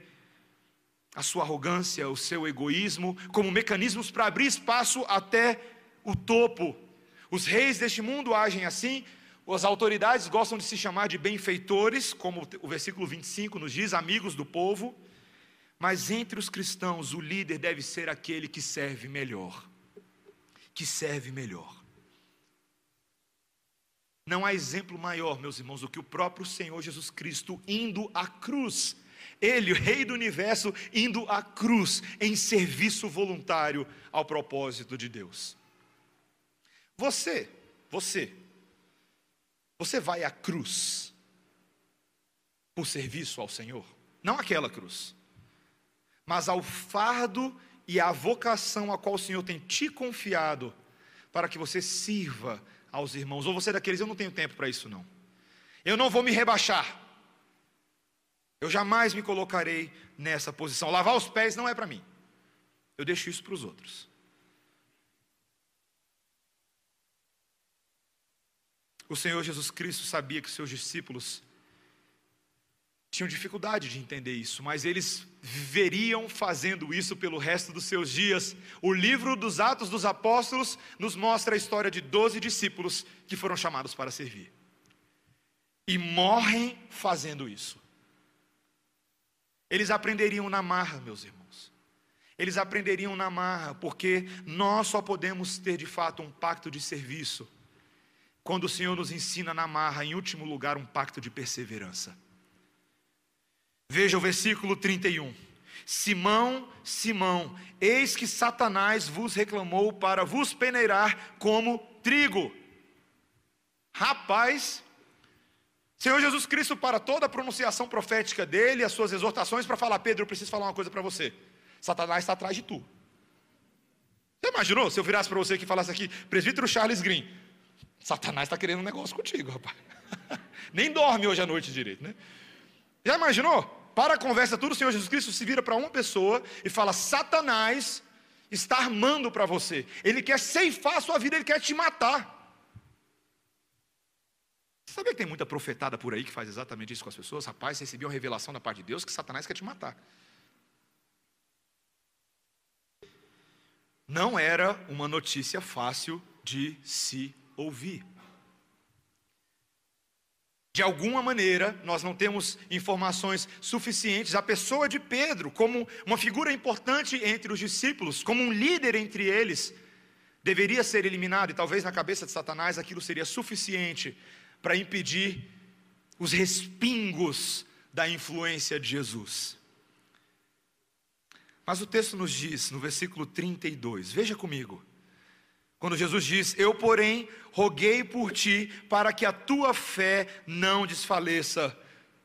a sua arrogância, o seu egoísmo, como mecanismos para abrir espaço até o topo. Os reis deste mundo agem assim, as autoridades gostam de se chamar de benfeitores, como o versículo 25 nos diz, amigos do povo. Mas entre os cristãos, o líder deve ser aquele que serve melhor. Que serve melhor. Não há exemplo maior, meus irmãos, do que o próprio Senhor Jesus Cristo indo à cruz. Ele, o Rei do universo, indo à cruz em serviço voluntário ao propósito de Deus. Você, você, você vai à cruz por serviço ao Senhor? Não aquela cruz, mas ao fardo e à vocação a qual o Senhor tem te confiado para que você sirva aos irmãos. Ou você é daqueles, eu não tenho tempo para isso não. Eu não vou me rebaixar. Eu jamais me colocarei nessa posição. Lavar os pés não é para mim. Eu deixo isso para os outros. O Senhor Jesus Cristo sabia que seus discípulos tinham dificuldade de entender isso, mas eles viveriam fazendo isso pelo resto dos seus dias. O livro dos Atos dos Apóstolos nos mostra a história de doze discípulos que foram chamados para servir. E morrem fazendo isso. Eles aprenderiam na marra, meus irmãos. Eles aprenderiam na marra, porque nós só podemos ter de fato um pacto de serviço quando o Senhor nos ensina na marra, em último lugar, um pacto de perseverança. Veja o versículo 31. Simão, Simão, eis que Satanás vos reclamou para vos peneirar como trigo. Rapaz, Senhor Jesus Cristo, para toda a pronunciação profética dele, as suas exortações, para falar, Pedro, eu preciso falar uma coisa para você. Satanás está atrás de tu. Você imaginou se eu virasse para você que falasse aqui, presbítero Charles Green, Satanás está querendo um negócio contigo, rapaz. Nem dorme hoje à noite direito, né? Já imaginou? Para a conversa, tudo o Senhor Jesus Cristo se vira para uma pessoa e fala: Satanás está armando para você. Ele quer ceifar a sua vida, ele quer te matar. Você sabia que tem muita profetada por aí que faz exatamente isso com as pessoas? Rapaz, recebi uma revelação da parte de Deus que Satanás quer te matar. Não era uma notícia fácil de se ouvir. De alguma maneira, nós não temos informações suficientes. A pessoa de Pedro, como uma figura importante entre os discípulos, como um líder entre eles, deveria ser eliminado, e talvez na cabeça de Satanás aquilo seria suficiente para impedir os respingos da influência de Jesus. Mas o texto nos diz, no versículo 32, veja comigo. Quando Jesus diz: Eu, porém, roguei por ti para que a tua fé não desfaleça.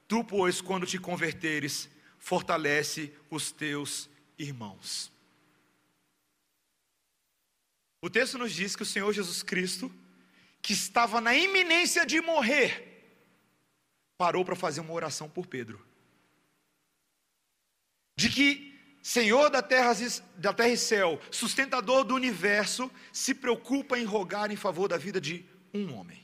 Tu, pois, quando te converteres, fortalece os teus irmãos. O texto nos diz que o Senhor Jesus Cristo, que estava na iminência de morrer, parou para fazer uma oração por Pedro. De que Senhor da terra, da terra e céu, sustentador do universo, se preocupa em rogar em favor da vida de um homem.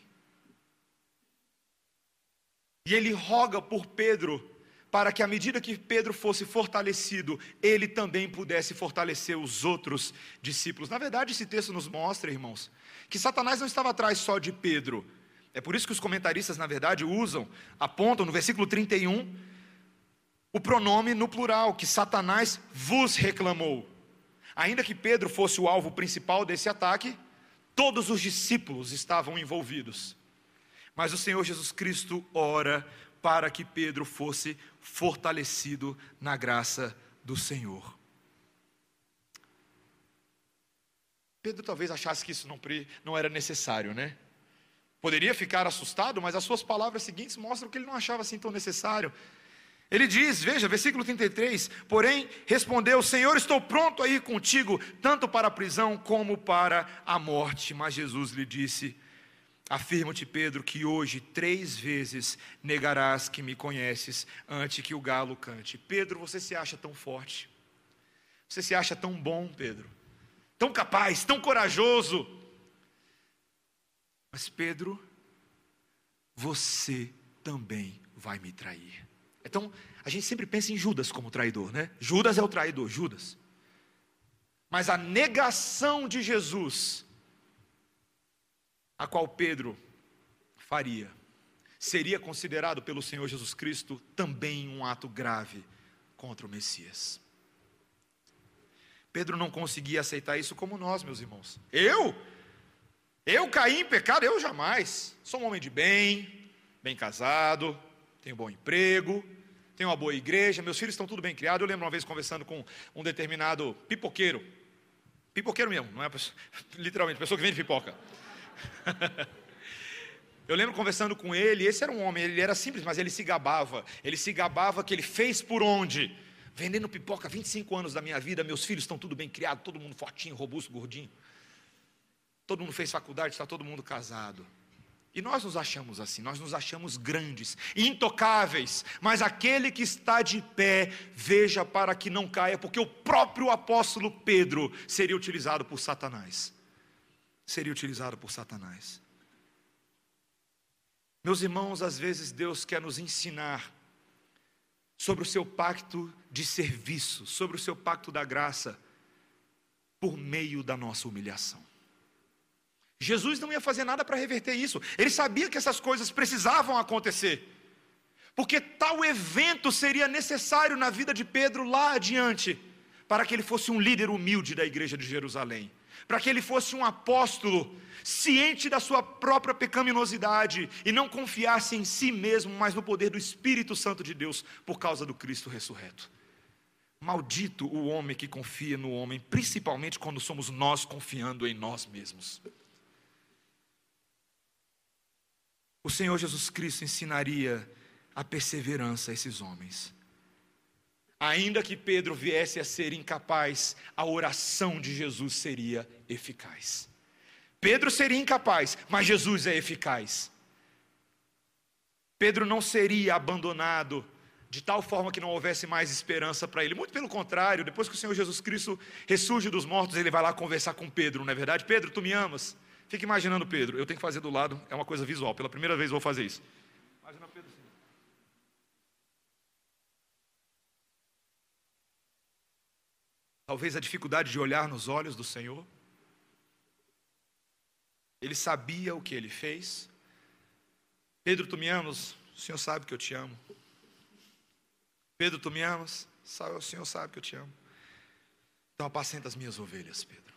E ele roga por Pedro, para que à medida que Pedro fosse fortalecido, ele também pudesse fortalecer os outros discípulos. Na verdade, esse texto nos mostra, irmãos, que Satanás não estava atrás só de Pedro. É por isso que os comentaristas, na verdade, usam, apontam no versículo 31 o pronome no plural, que Satanás vos reclamou. Ainda que Pedro fosse o alvo principal desse ataque, todos os discípulos estavam envolvidos. Mas o Senhor Jesus Cristo ora para que Pedro fosse fortalecido na graça do Senhor. Pedro talvez achasse que isso não, era necessário, né? Poderia ficar assustado, mas as suas palavras seguintes mostram que ele não achava assim tão necessário. Ele diz, veja, versículo 33: Porém, respondeu: Senhor, estou pronto a ir contigo, tanto para a prisão como para a morte. Mas Jesus lhe disse: Afirmo-te, Pedro, que hoje três vezes negarás que me conheces antes que o galo cante. Pedro, você se acha tão forte, você se acha tão bom, Pedro, tão capaz, tão corajoso. Mas, Pedro, você também vai me trair. Então, a gente sempre pensa em Judas como traidor, né? Judas é o traidor, Judas. Mas a negação de Jesus, a qual Pedro faria, seria considerado pelo Senhor Jesus Cristo também um ato grave contra o Messias. Pedro não conseguia aceitar isso como nós, meus irmãos. Eu? Eu caí em pecado? Eu jamais. Sou um homem de bem, bem casado, tenho bom emprego, tenho uma boa igreja, meus filhos estão tudo bem criados. Eu lembro uma vez conversando com um determinado pipoqueiro, pipoqueiro mesmo, não é literalmente, pessoa que vende pipoca. Eu lembro conversando com ele, esse era um homem, ele era simples, mas ele se gabava. Ele se gabava que ele fez por onde? Vendendo pipoca 25 anos da minha vida, meus filhos estão tudo bem criados, todo mundo fortinho, robusto, gordinho. Todo mundo fez faculdade, está todo mundo casado. E nós nos achamos assim, nós nos achamos grandes, intocáveis, mas aquele que está de pé, veja para que não caia, porque o próprio apóstolo Pedro seria utilizado por Satanás. Seria utilizado por Satanás. Meus irmãos, às vezes Deus quer nos ensinar sobre o seu pacto de serviço, sobre o seu pacto da graça, por meio da nossa humilhação. Jesus não ia fazer nada para reverter isso. Ele sabia que essas coisas precisavam acontecer. Porque tal evento seria necessário na vida de Pedro lá adiante, para que ele fosse um líder humilde da igreja de Jerusalém, para que ele fosse um apóstolo ciente da sua própria pecaminosidade e não confiasse em si mesmo, mas no poder do Espírito Santo de Deus por causa do Cristo ressurreto. Maldito o homem que confia no homem, principalmente quando somos nós confiando em nós mesmos. O Senhor Jesus Cristo ensinaria a perseverança a esses homens. Ainda que Pedro viesse a ser incapaz, a oração de Jesus seria eficaz. Pedro seria incapaz, mas Jesus é eficaz. Pedro não seria abandonado de tal forma que não houvesse mais esperança para ele. Muito pelo contrário, depois que o Senhor Jesus Cristo ressurge dos mortos, ele vai lá conversar com Pedro, não é verdade? Pedro, tu me amas? Fique imaginando Pedro. Eu tenho que fazer do lado, é uma coisa visual. Pela primeira vez vou fazer isso. Imagina Pedro assim. Talvez a dificuldade de olhar nos olhos do Senhor. Ele sabia o que ele fez. Pedro, tu me amas? O Senhor sabe que eu te amo. Pedro, tu me amas? O Senhor sabe que eu te amo. Então apacenta as minhas ovelhas, Pedro.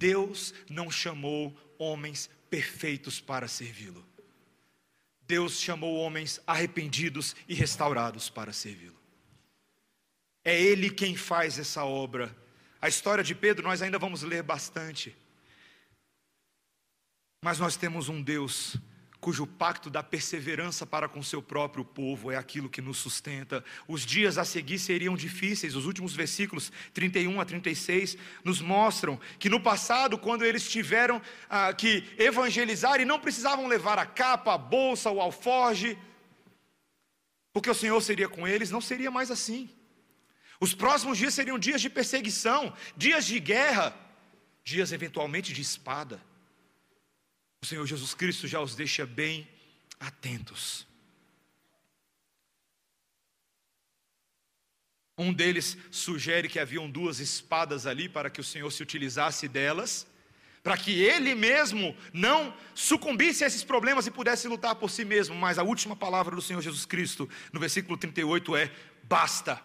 Deus não chamou homens perfeitos para servi-lo. Deus chamou homens arrependidos e restaurados para servi-lo. É Ele quem faz essa obra. A história de Pedro nós ainda vamos ler bastante. Mas nós temos um Deus cujo pacto da perseverança para com seu próprio povo é aquilo que nos sustenta. Os dias a seguir seriam difíceis, os últimos versículos 31 a 36 nos mostram que no passado, quando eles tiveram ah, que evangelizar e não precisavam levar a capa, a bolsa, o alforge, porque o Senhor seria com eles, não seria mais assim. Os próximos dias seriam dias de perseguição, dias de guerra, dias eventualmente de espada. O Senhor Jesus Cristo já os deixa bem atentos. Um deles sugere que haviam duas espadas ali para que o Senhor se utilizasse delas, para que ele mesmo não sucumbisse a esses problemas e pudesse lutar por si mesmo. Mas a última palavra do Senhor Jesus Cristo, no versículo 38, é: basta.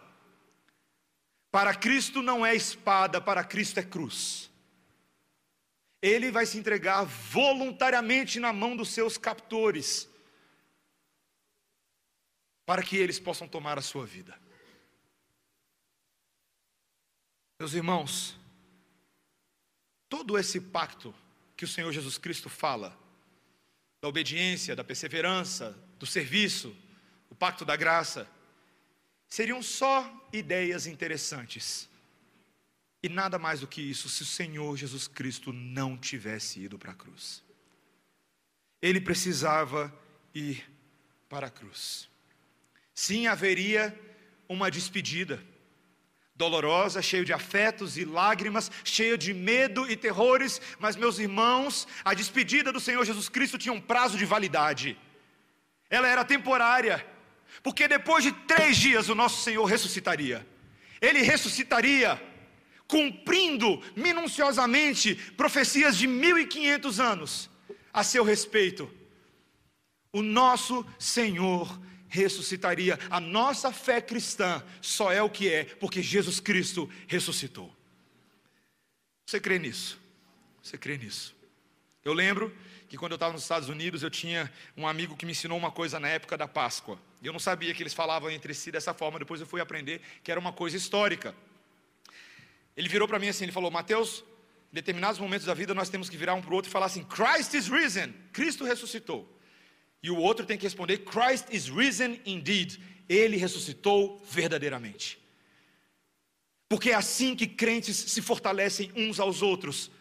Para Cristo não é espada, para Cristo é cruz ele vai se entregar voluntariamente na mão dos seus captores, para que eles possam tomar a sua vida. Meus irmãos, todo esse pacto que o Senhor Jesus Cristo fala, da obediência, da perseverança, do serviço, o pacto da graça, seriam só ideias interessantes e nada mais do que isso se o Senhor Jesus Cristo não tivesse ido para a cruz. Ele precisava ir para a cruz. Sim, haveria uma despedida dolorosa, cheia de afetos e lágrimas, cheia de medo e terrores, mas meus irmãos, a despedida do Senhor Jesus Cristo tinha um prazo de validade. Ela era temporária, porque depois de três dias o nosso Senhor ressuscitaria. Ele ressuscitaria cumprindo minuciosamente profecias de 1500 anos a seu respeito. O nosso Senhor ressuscitaria. A nossa fé cristã só é o que é porque Jesus Cristo ressuscitou. Você crê nisso? Você crê nisso? Eu lembro que quando eu estava nos Estados Unidos, eu tinha um amigo que me ensinou uma coisa na época da Páscoa. Eu não sabia que eles falavam entre si dessa forma, depois eu fui aprender que era uma coisa histórica. Ele virou para mim assim, ele falou: "Mateus, em determinados momentos da vida nós temos que virar um para o outro e falar assim: Christ is risen, Cristo ressuscitou. E o outro tem que responder: Christ is risen indeed, ele ressuscitou verdadeiramente. Porque é assim que crentes se fortalecem uns aos outros.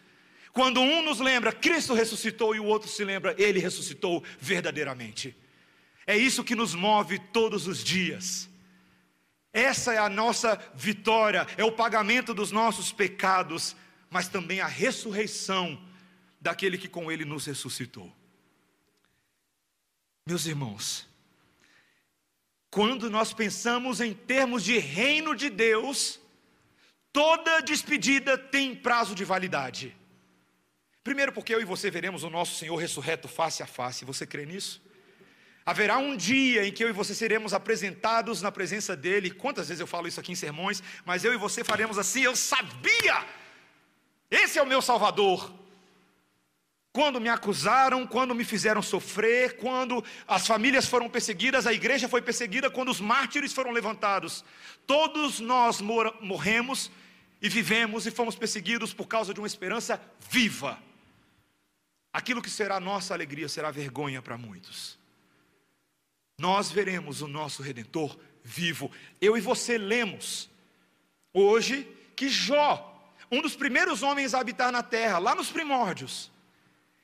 Quando um nos lembra, Cristo ressuscitou, e o outro se lembra, Ele ressuscitou verdadeiramente. É isso que nos move todos os dias. Essa é a nossa vitória, é o pagamento dos nossos pecados, mas também a ressurreição daquele que com Ele nos ressuscitou. Meus irmãos, quando nós pensamos em termos de reino de Deus, toda despedida tem prazo de validade. Primeiro, porque eu e você veremos o nosso Senhor ressurreto face a face. Você crê nisso? Haverá um dia em que eu e você seremos apresentados na presença dele. Quantas vezes eu falo isso aqui em sermões? Mas eu e você faremos assim. Eu sabia! Esse é o meu Salvador. Quando me acusaram, quando me fizeram sofrer, quando as famílias foram perseguidas, a igreja foi perseguida, quando os mártires foram levantados, todos nós morremos e vivemos e fomos perseguidos por causa de uma esperança viva. Aquilo que será nossa alegria será vergonha para muitos. Nós veremos o nosso redentor vivo. Eu e você lemos hoje que Jó, um dos primeiros homens a habitar na terra, lá nos primórdios,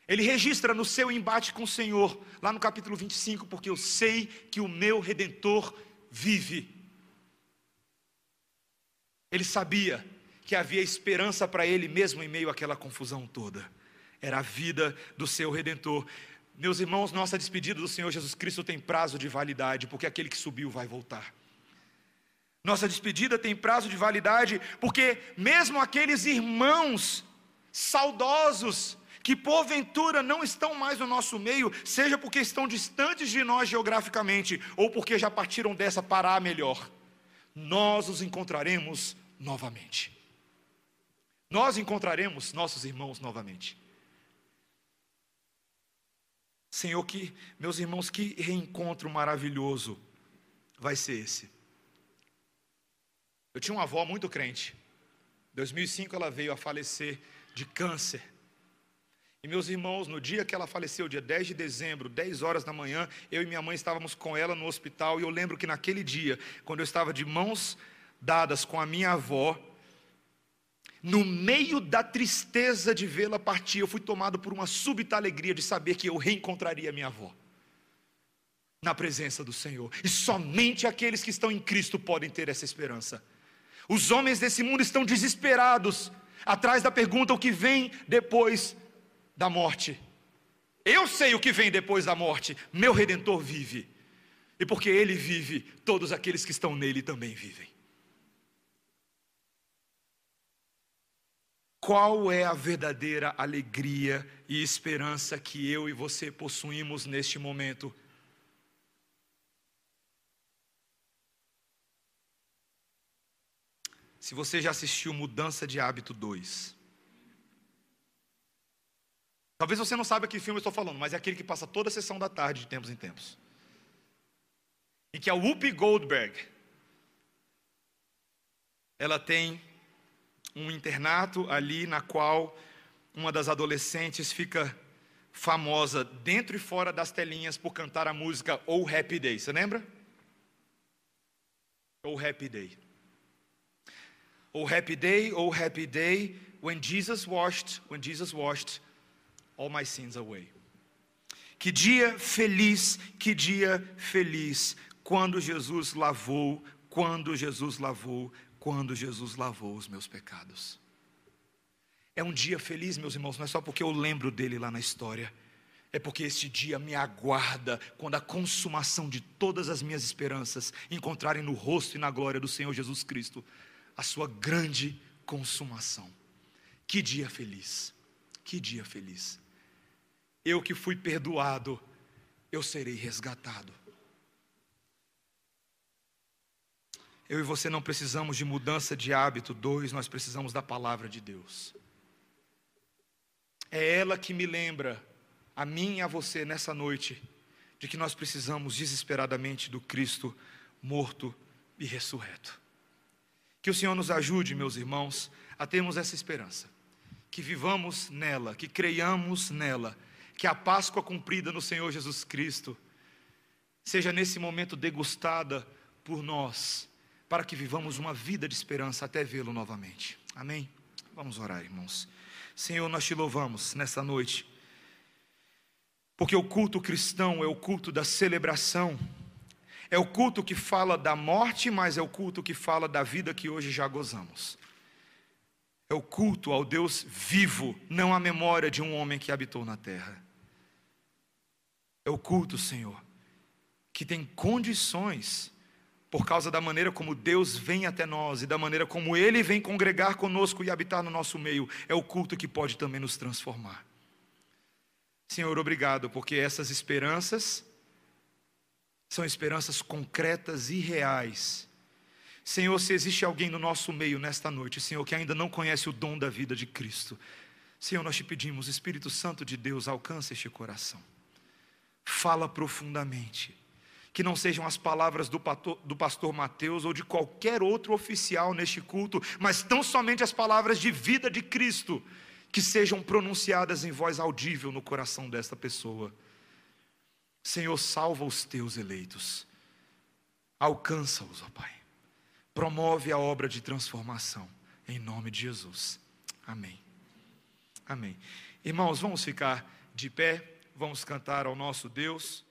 ele registra no seu embate com o Senhor, lá no capítulo 25, porque eu sei que o meu redentor vive. Ele sabia que havia esperança para ele mesmo em meio àquela confusão toda. Era a vida do seu redentor. Meus irmãos, nossa despedida do Senhor Jesus Cristo tem prazo de validade, porque aquele que subiu vai voltar. Nossa despedida tem prazo de validade, porque mesmo aqueles irmãos saudosos que porventura não estão mais no nosso meio, seja porque estão distantes de nós geograficamente, ou porque já partiram dessa para a melhor, nós os encontraremos novamente. Nós encontraremos nossos irmãos novamente. Senhor, que, meus irmãos, que reencontro maravilhoso vai ser esse. Eu tinha uma avó muito crente. Em 2005 ela veio a falecer de câncer. E meus irmãos, no dia que ela faleceu, dia 10 de dezembro, 10 horas da manhã, eu e minha mãe estávamos com ela no hospital. E eu lembro que naquele dia, quando eu estava de mãos dadas com a minha avó, no meio da tristeza de vê-la partir, eu fui tomado por uma súbita alegria de saber que eu reencontraria minha avó na presença do Senhor. E somente aqueles que estão em Cristo podem ter essa esperança. Os homens desse mundo estão desesperados atrás da pergunta o que vem depois da morte. Eu sei o que vem depois da morte. Meu redentor vive. E porque ele vive, todos aqueles que estão nele também vivem. Qual é a verdadeira alegria e esperança que eu e você possuímos neste momento? Se você já assistiu Mudança de Hábito 2, talvez você não saiba que filme eu estou falando, mas é aquele que passa toda a sessão da tarde de tempos em tempos. E que a Whoopi Goldberg, ela tem um internato ali na qual uma das adolescentes fica famosa dentro e fora das telinhas por cantar a música Oh Happy Day. Você lembra? Oh Happy Day. Oh happy day, oh happy day, when Jesus washed, when Jesus washed all my sins away. Que dia feliz, que dia feliz, quando Jesus lavou, quando Jesus lavou quando Jesus lavou os meus pecados. É um dia feliz, meus irmãos, não é só porque eu lembro dele lá na história, é porque este dia me aguarda quando a consumação de todas as minhas esperanças encontrarem no rosto e na glória do Senhor Jesus Cristo a sua grande consumação. Que dia feliz, que dia feliz. Eu que fui perdoado, eu serei resgatado. Eu e você não precisamos de mudança de hábito. Dois, nós precisamos da palavra de Deus. É ela que me lembra, a mim e a você, nessa noite, de que nós precisamos desesperadamente do Cristo morto e ressurreto. Que o Senhor nos ajude, meus irmãos, a termos essa esperança. Que vivamos nela, que creiamos nela, que a Páscoa cumprida no Senhor Jesus Cristo seja nesse momento degustada por nós para que vivamos uma vida de esperança até vê-lo novamente. Amém? Vamos orar, irmãos. Senhor, nós te louvamos nessa noite, porque o culto cristão é o culto da celebração, é o culto que fala da morte, mas é o culto que fala da vida que hoje já gozamos. É o culto ao Deus vivo, não a memória de um homem que habitou na terra. É o culto, Senhor, que tem condições por causa da maneira como Deus vem até nós e da maneira como Ele vem congregar conosco e habitar no nosso meio, é o culto que pode também nos transformar. Senhor, obrigado, porque essas esperanças são esperanças concretas e reais. Senhor, se existe alguém no nosso meio nesta noite, Senhor, que ainda não conhece o dom da vida de Cristo, Senhor, nós te pedimos, Espírito Santo de Deus, alcance este coração, fala profundamente que não sejam as palavras do pastor, do pastor Mateus ou de qualquer outro oficial neste culto, mas tão somente as palavras de vida de Cristo, que sejam pronunciadas em voz audível no coração desta pessoa. Senhor, salva os teus eleitos, alcança-os, ó Pai, promove a obra de transformação, em nome de Jesus. Amém. Amém. Irmãos, vamos ficar de pé, vamos cantar ao nosso Deus.